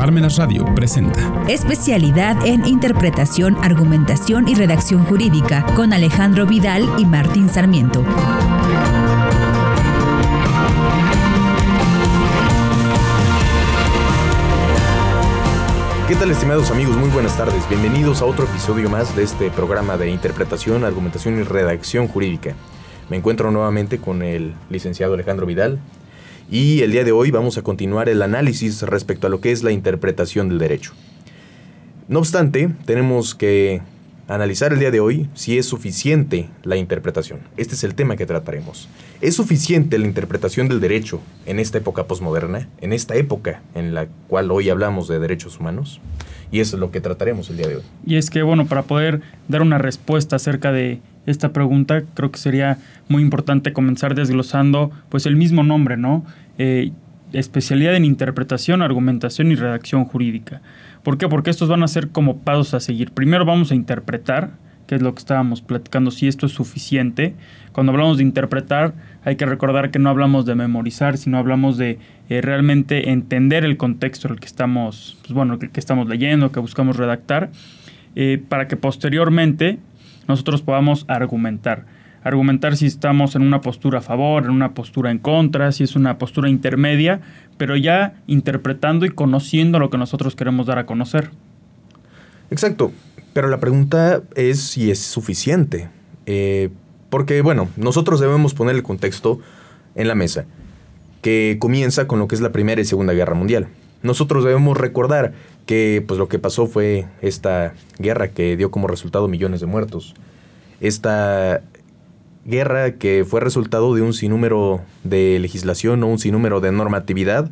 Parmenas Radio presenta Especialidad en Interpretación, Argumentación y Redacción Jurídica con Alejandro Vidal y Martín Sarmiento. ¿Qué tal estimados amigos? Muy buenas tardes. Bienvenidos a otro episodio más de este programa de interpretación, argumentación y redacción jurídica. Me encuentro nuevamente con el licenciado Alejandro Vidal y el día de hoy vamos a continuar el análisis respecto a lo que es la interpretación del derecho. No obstante, tenemos que analizar el día de hoy si es suficiente la interpretación. Este es el tema que trataremos. ¿Es suficiente la interpretación del derecho en esta época posmoderna, en esta época en la cual hoy hablamos de derechos humanos? Y es lo que trataremos el día de hoy. Y es que, bueno, para poder dar una respuesta acerca de esta pregunta, creo que sería muy importante comenzar desglosando pues el mismo nombre, ¿no? Eh, especialidad en interpretación, argumentación y redacción jurídica. ¿Por qué? Porque estos van a ser como pasos a seguir. Primero vamos a interpretar, que es lo que estábamos platicando, si esto es suficiente. Cuando hablamos de interpretar, hay que recordar que no hablamos de memorizar, sino hablamos de eh, realmente entender el contexto en el que estamos, pues bueno, que estamos leyendo, que buscamos redactar, eh, para que posteriormente nosotros podamos argumentar. Argumentar si estamos en una postura a favor, en una postura en contra, si es una postura intermedia, pero ya interpretando y conociendo lo que nosotros queremos dar a conocer. Exacto, pero la pregunta es si es suficiente. Eh, porque, bueno, nosotros debemos poner el contexto en la mesa, que comienza con lo que es la Primera y Segunda Guerra Mundial. Nosotros debemos recordar que pues lo que pasó fue esta guerra que dio como resultado millones de muertos. Esta guerra que fue resultado de un sinnúmero de legislación o un sinnúmero de normatividad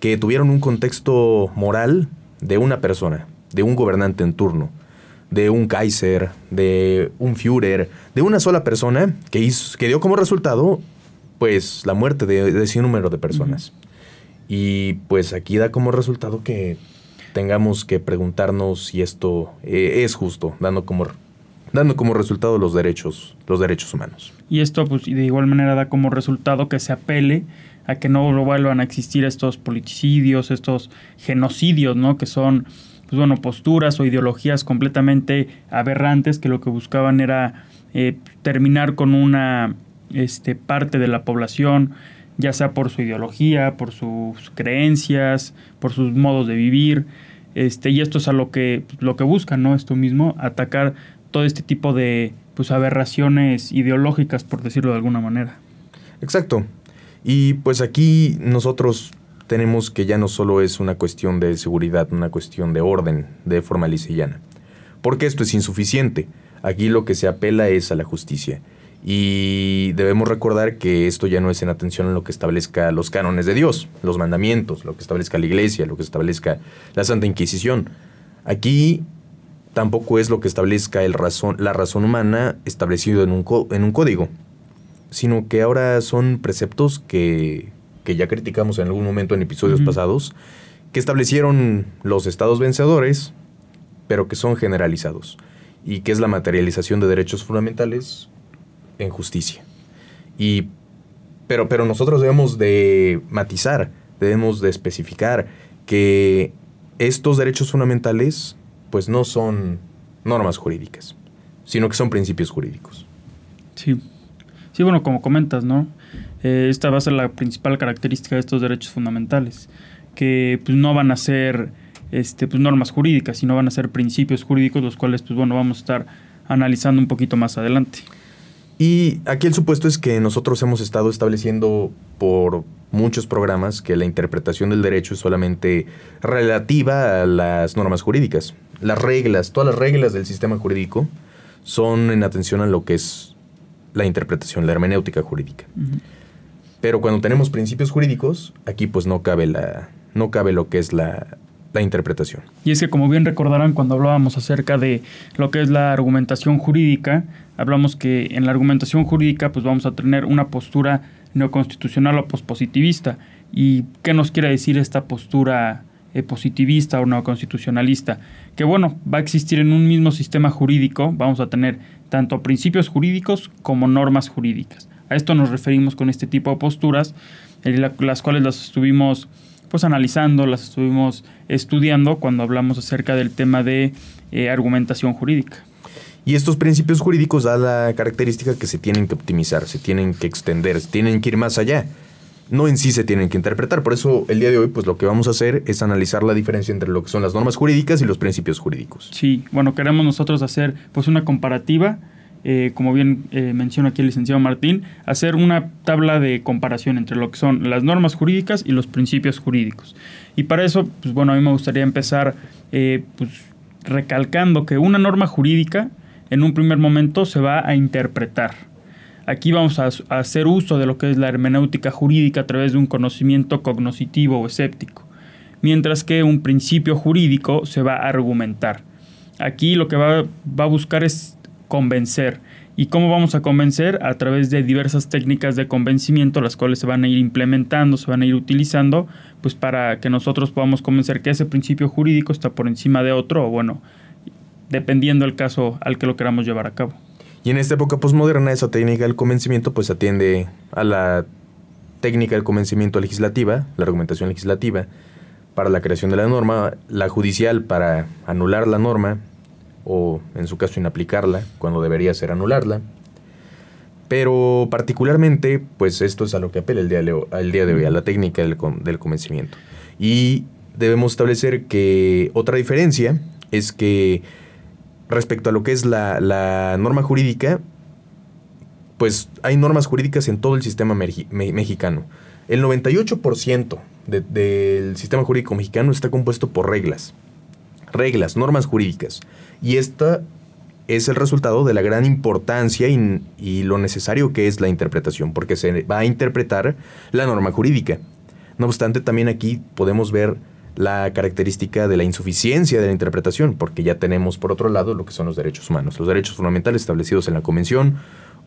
que tuvieron un contexto moral de una persona, de un gobernante en turno, de un Kaiser, de un Führer, de una sola persona que, hizo, que dio como resultado pues la muerte de, de ese número de personas. Y pues aquí da como resultado que tengamos que preguntarnos si esto eh, es justo, dando como, dando como resultado los derechos, los derechos humanos. Y esto pues de igual manera da como resultado que se apele a que no vuelvan a existir estos politicidios, estos genocidios, ¿no? Que son, pues bueno, posturas o ideologías completamente aberrantes que lo que buscaban era eh, terminar con una este, parte de la población, ya sea por su ideología, por sus creencias, por sus modos de vivir. Este, y esto es a lo que, lo que buscan, ¿no? Esto mismo, atacar todo este tipo de pues, aberraciones ideológicas, por decirlo de alguna manera. Exacto. Y pues aquí nosotros tenemos que ya no solo es una cuestión de seguridad, una cuestión de orden, de forma llana. Porque esto es insuficiente. Aquí lo que se apela es a la justicia. Y debemos recordar que esto ya no es en atención a lo que establezca los cánones de Dios, los mandamientos, lo que establezca la iglesia, lo que establezca la Santa Inquisición. Aquí tampoco es lo que establezca el razón, la razón humana establecido en un, en un código, sino que ahora son preceptos que, que ya criticamos en algún momento en episodios pasados, que establecieron los estados vencedores, pero que son generalizados, y que es la materialización de derechos fundamentales en justicia. Y, pero, pero nosotros debemos de matizar, debemos de especificar que estos derechos fundamentales pues no son normas jurídicas, sino que son principios jurídicos. Sí. Sí, bueno, como comentas, ¿no? Eh, esta va a ser la principal característica de estos derechos fundamentales, que pues no van a ser este, pues, normas jurídicas, sino van a ser principios jurídicos, los cuales, pues bueno, vamos a estar analizando un poquito más adelante. Y aquí el supuesto es que nosotros hemos estado estableciendo por muchos programas que la interpretación del derecho es solamente relativa a las normas jurídicas. Las reglas, todas las reglas del sistema jurídico son en atención a lo que es la interpretación, la hermenéutica jurídica. Pero cuando tenemos principios jurídicos, aquí pues no cabe la no cabe lo que es la, la interpretación. Y es que como bien recordarán cuando hablábamos acerca de lo que es la argumentación jurídica, hablamos que en la argumentación jurídica pues vamos a tener una postura neoconstitucional o pospositivista. ¿Y qué nos quiere decir esta postura eh, positivista o neoconstitucionalista? Que bueno, va a existir en un mismo sistema jurídico, vamos a tener tanto principios jurídicos como normas jurídicas. A esto nos referimos con este tipo de posturas, las cuales las estuvimos pues analizando, las estuvimos estudiando cuando hablamos acerca del tema de eh, argumentación jurídica. Y estos principios jurídicos dan la característica que se tienen que optimizar, se tienen que extender, se tienen que ir más allá. No en sí se tienen que interpretar. Por eso el día de hoy, pues lo que vamos a hacer es analizar la diferencia entre lo que son las normas jurídicas y los principios jurídicos. Sí, bueno, queremos nosotros hacer pues una comparativa eh, como bien eh, menciona aquí el licenciado Martín, hacer una tabla de comparación entre lo que son las normas jurídicas y los principios jurídicos. Y para eso, pues bueno, a mí me gustaría empezar eh, pues, recalcando que una norma jurídica en un primer momento se va a interpretar. Aquí vamos a, hacer uso de lo que es la hermenéutica jurídica a través de un conocimiento cognoscitivo o escéptico, mientras que un principio jurídico se va a argumentar. Aquí lo que va, va a buscar es convencer. ¿Y cómo vamos a convencer? A través de diversas técnicas de convencimiento, las cuales se van a ir implementando, se van a ir utilizando, pues para que nosotros podamos convencer que ese principio jurídico está por encima de otro, o bueno, dependiendo del caso al que lo queramos llevar a cabo. Y en esta época posmoderna, esa técnica del convencimiento, pues atiende a la técnica del convencimiento legislativa, la argumentación legislativa, para la creación de la norma, la judicial para anular la norma, o en su caso inaplicarla cuando debería ser anularla. Pero particularmente, pues esto es a lo que apela el día de, día de hoy, a la técnica del, del convencimiento. Y debemos establecer que otra diferencia es que respecto a lo que es la, la norma jurídica, pues hay normas jurídicas en todo el sistema mexicano. El 98% del sistema jurídico mexicano está compuesto por reglas. Reglas, normas jurídicas. Y esta es el resultado de la gran importancia y, lo necesario que es la interpretación, porque se va a interpretar la norma jurídica. No obstante, también aquí podemos ver la característica de la insuficiencia de la interpretación, porque ya tenemos por otro lado lo que son los derechos humanos, los derechos fundamentales establecidos en la Convención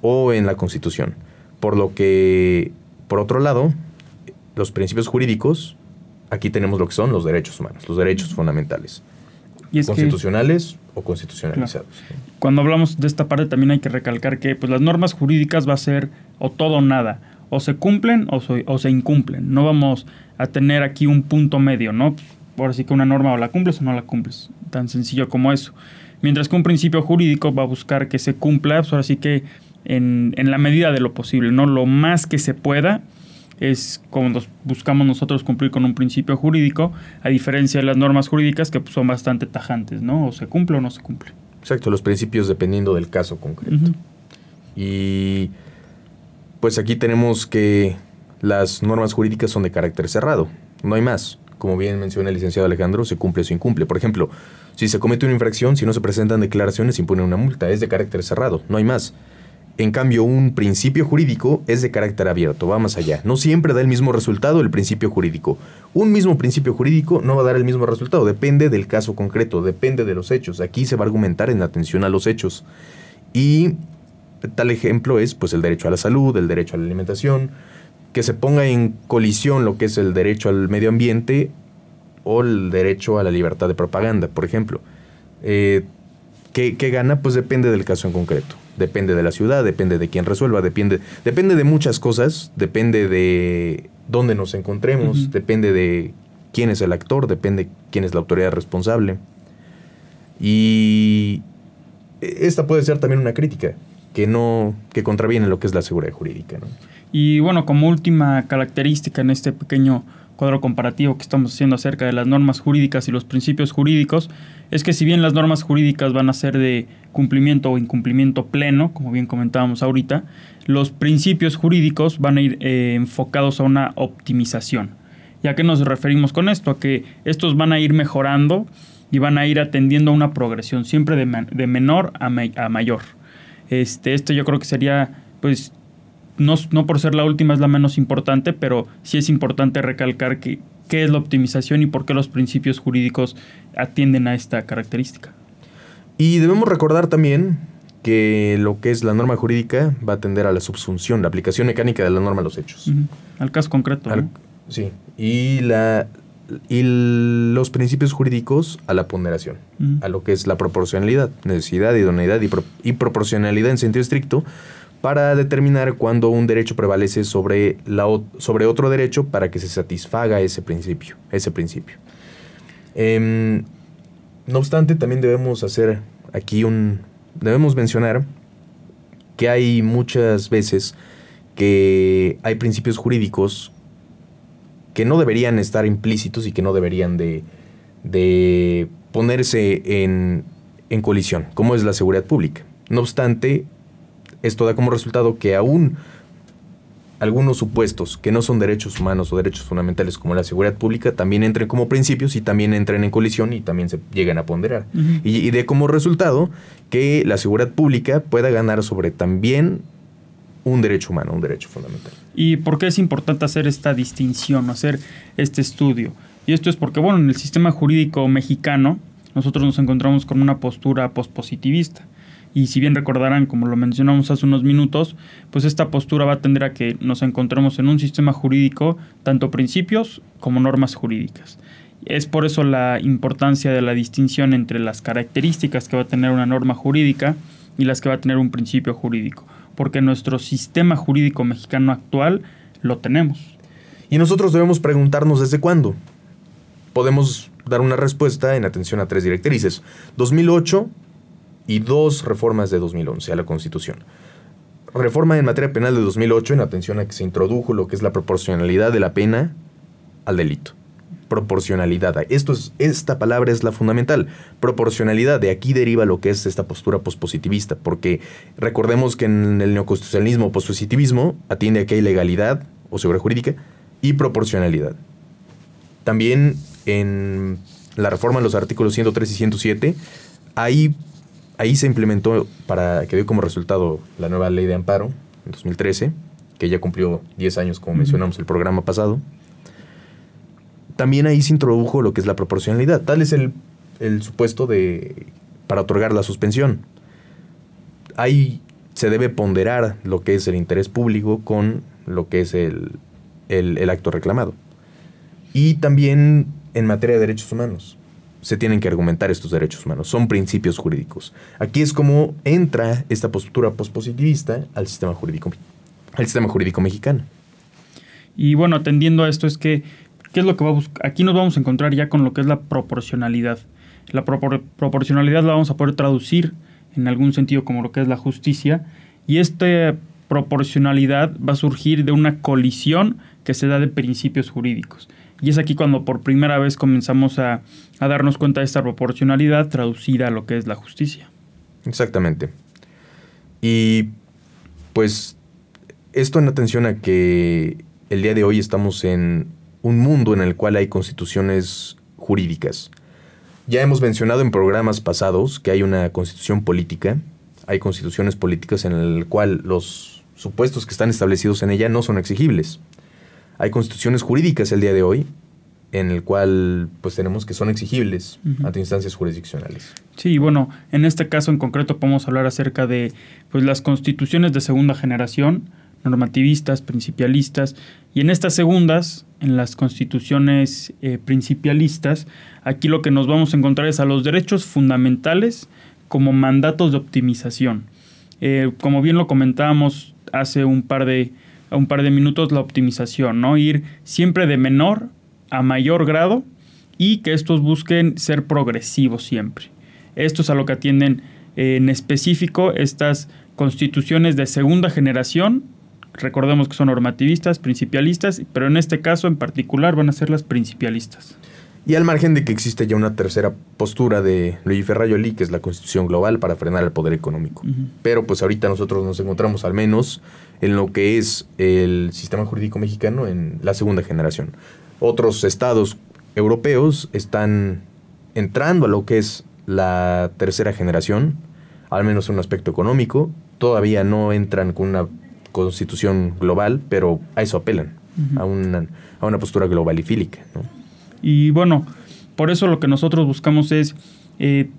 o en la Constitución. Por lo que, por otro lado, los principios jurídicos, aquí tenemos lo que son los derechos humanos, los derechos fundamentales. Constitucionales o constitucionalizados. Cuando hablamos de esta parte también hay que recalcar que pues, las normas jurídicas va a ser o todo o nada. O se cumplen o, o se incumplen. No vamos a tener aquí un punto medio, ¿no? Por así que una norma o la cumples o no la cumples. Tan sencillo como eso. Mientras que un principio jurídico va a buscar que se cumpla, pues ahora sí que en, en la medida de lo posible, ¿no? Lo más que se pueda es cuando buscamos nosotros cumplir con un principio jurídico, a diferencia de las normas jurídicas que pues, son bastante tajantes, ¿no? O se cumple o no se cumple. Exacto, los principios dependiendo del caso concreto. Y pues aquí tenemos que las normas jurídicas son de carácter cerrado, no hay más. Como bien menciona el licenciado Alejandro, se cumple o se incumple. Por ejemplo, si se comete una infracción, si no se presentan declaraciones, se impone una multa. Es de carácter cerrado, no hay más. En cambio, un principio jurídico es de carácter abierto, va más allá. No siempre da el mismo resultado el principio jurídico. Un mismo principio jurídico no va a dar el mismo resultado, depende del caso concreto, depende de los hechos. Aquí se va a argumentar en atención a los hechos. Y tal ejemplo es pues el derecho a la salud, el derecho a la alimentación, que se ponga en colisión lo que es el derecho al medio ambiente o el derecho a la libertad de propaganda, por ejemplo. Eh, ¿qué, ¿Qué gana? Pues depende del caso en concreto depende de la ciudad, depende de quién resuelva, depende, depende de muchas cosas, depende de dónde nos encontremos, depende de quién es el actor, depende quién es la autoridad responsable. Y esta puede ser también una crítica que no que contraviene lo que es la seguridad jurídica. Y bueno, como última característica en este pequeño cuadro comparativo que estamos haciendo acerca de las normas jurídicas y los principios jurídicos, es que si bien las normas jurídicas van a ser de cumplimiento o incumplimiento pleno, como bien comentábamos ahorita, los principios jurídicos van a ir eh, enfocados a una optimización. ¿Y a qué nos referimos con esto? A que estos van a ir mejorando y van a ir atendiendo a una progresión, siempre de, menor a, a mayor. Este, esto yo creo que sería pues no, no, por ser la última es la menos importante, pero sí es importante recalcar que, qué es la optimización y por qué los principios jurídicos atienden a esta característica. Y debemos recordar también que lo que es la norma jurídica va a atender a la subsunción, la aplicación mecánica de la norma a los hechos. Al caso concreto. Sí. Y, la, y los principios jurídicos a la ponderación, a lo que es la proporcionalidad, necesidad, idoneidad y, y proporcionalidad en sentido estricto, para determinar cuándo un derecho prevalece sobre, sobre otro derecho para que se satisfaga ese principio. Ese principio. Em, no obstante, también debemos hacer aquí un... Debemos mencionar que hay muchas veces que hay principios jurídicos que no deberían estar implícitos y que no deberían de, de ponerse en, en colisión, como es la seguridad pública. No obstante, esto da como resultado que aún algunos supuestos que no son derechos humanos o derechos fundamentales como la seguridad pública también entren como principios y también entren en colisión y también se llegan a ponderar. y, y, de como resultado que la seguridad pública pueda ganar sobre también un derecho humano, un derecho fundamental. ¿Y por qué es importante hacer esta distinción, hacer este estudio? Y esto es porque, bueno, en el sistema jurídico mexicano nosotros nos encontramos con una postura pospositivista. Y si bien recordarán, como lo mencionamos hace unos minutos, pues esta postura va a tender a que nos encontremos en un sistema jurídico, tanto principios como normas jurídicas. Es por eso la importancia de la distinción entre las características que va a tener una norma jurídica y las que va a tener un principio jurídico, porque nuestro sistema jurídico mexicano actual lo tenemos. Y nosotros debemos preguntarnos desde cuándo. Podemos dar una respuesta en atención a tres directrices. 2008, y dos reformas de 2011 a la Constitución. Reforma en materia penal de 2008 en atención a que se introdujo lo que es la proporcionalidad de la pena al delito. Proporcionalidad. Esto es, esta palabra es la fundamental. Proporcionalidad. De aquí deriva lo que es esta postura pospositivista. Porque recordemos que en el neoconstitucionalismo pospositivismo atiende a que hay legalidad o seguridad jurídica y proporcionalidad. También en la reforma en los artículos 103 y 107 hay ahí se implementó para que dio como resultado la nueva ley de amparo en 2013, que ya cumplió 10 años como mencionamos el programa pasado. También ahí se introdujo lo que es la proporcionalidad. Tal es el, supuesto de para otorgar la suspensión. Ahí se debe ponderar lo que es el interés público con lo que es el, el acto reclamado. Y también en materia de derechos humanos se tienen que argumentar estos derechos humanos. Son principios jurídicos. Aquí es como entra esta postura pospositivista al sistema jurídico, al sistema jurídico mexicano. Y bueno, atendiendo a esto es que, ¿qué es lo que va? Aquí nos vamos a encontrar ya con lo que es la proporcionalidad. La proporcionalidad la vamos a poder traducir en algún sentido como lo que es la justicia. Y esta proporcionalidad va a surgir de una colisión que se da de principios jurídicos. Y es aquí cuando por primera vez comenzamos a, darnos cuenta de esta proporcionalidad traducida a lo que es la justicia. Exactamente. Y pues esto en atención a que el día de hoy estamos en un mundo en el cual hay constituciones jurídicas. Ya hemos mencionado en programas pasados que hay una constitución política, hay constituciones políticas en el cual los supuestos que están establecidos en ella no son exigibles. Hay constituciones jurídicas el día de hoy en el cual pues tenemos que son exigibles ante instancias jurisdiccionales. Sí, bueno, en este caso en concreto podemos hablar acerca de pues las constituciones de segunda generación, normativistas, principialistas, y en estas segundas, en las constituciones eh, principialistas, aquí lo que nos vamos a encontrar es a los derechos fundamentales como mandatos de optimización. Eh, como bien lo comentábamos hace un par de a un par de minutos la optimización, ¿no? Ir siempre de menor a mayor grado y que estos busquen ser progresivos siempre. Esto es a lo que atienden eh, en específico estas constituciones de segunda generación. Recordemos que son normativistas, principialistas, pero en este caso en particular van a ser las principialistas. Y al margen de que existe ya una tercera postura de Luigi Ferrayoli, que es la constitución global para frenar el poder económico. Pero pues ahorita nosotros nos encontramos al menos en lo que es el sistema jurídico mexicano en la segunda generación. Otros estados europeos están entrando a lo que es la tercera generación, al menos en un aspecto económico. Todavía no entran con una constitución global, pero a eso apelan, a, una, a una postura globalifílica. ¿no? Y bueno, por eso lo que nosotros buscamos es eh,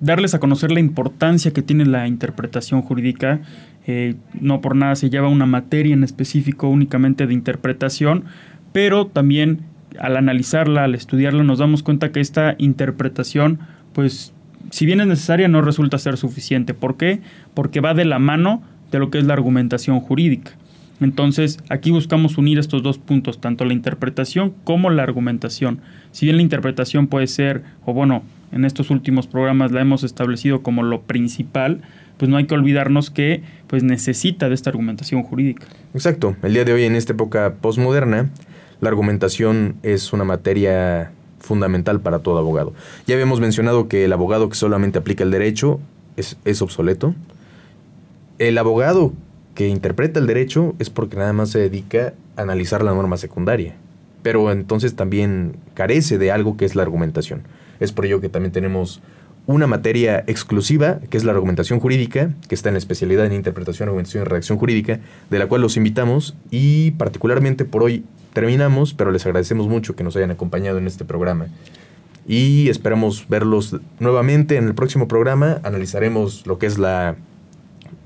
darles a conocer la importancia que tiene la interpretación jurídica. Eh, no por nada se lleva una materia en específico únicamente de interpretación, pero también al analizarla, al estudiarla, nos damos cuenta que esta interpretación, pues, si bien es necesaria, no resulta ser suficiente. ¿Por qué? Porque va de la mano de lo que es la argumentación jurídica. Entonces, aquí buscamos unir estos dos puntos, tanto la interpretación como la argumentación. Si bien la interpretación puede ser, o bueno, en estos últimos programas la hemos establecido como lo principal, pues no hay que olvidarnos que pues necesita de esta argumentación jurídica. Exacto. El día de hoy, en esta época postmoderna, la argumentación es una materia fundamental para todo abogado. Ya habíamos mencionado que el abogado que solamente aplica el derecho es, es obsoleto. El abogado que interpreta el derecho es porque nada más se dedica a analizar la norma secundaria. Pero entonces también carece de algo que es la argumentación. Es por ello que también tenemos una materia exclusiva, que es la argumentación jurídica, que está en especialidad en interpretación, argumentación y redacción jurídica, de la cual los invitamos y particularmente por hoy terminamos, pero les agradecemos mucho que nos hayan acompañado en este programa. Y esperamos verlos nuevamente en el próximo programa. Analizaremos lo que es la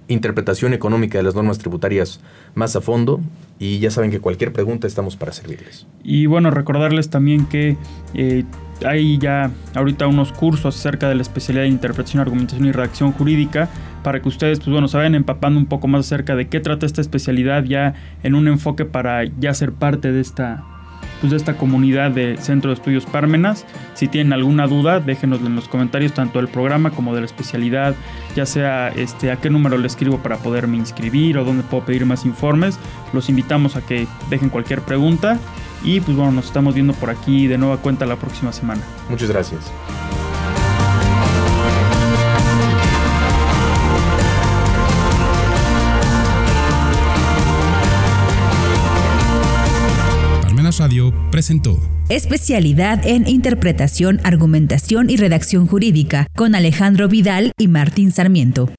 interpretación económica de las normas tributarias más a fondo y ya saben que cualquier pregunta estamos para servirles. Y bueno, recordarles también que eh, hay ya ahorita unos cursos acerca de la especialidad de interpretación, argumentación y redacción jurídica para que ustedes pues bueno, se vayan empapando un poco más acerca de qué trata esta especialidad ya en un enfoque para ya ser parte de esta pues, de esta comunidad de Centro de Estudios Pármenas. Si tienen alguna duda, déjenos en los comentarios tanto del programa como de la especialidad, ya sea este, a qué número le escribo para poderme inscribir o dónde puedo pedir más informes. Los invitamos a que dejen cualquier pregunta y pues bueno, nos estamos viendo por aquí de nueva cuenta la próxima semana. Muchas gracias. Presentó Especialidad en Interpretación, Argumentación y Redacción Jurídica con Alejandro Vidal y Martín Sarmiento.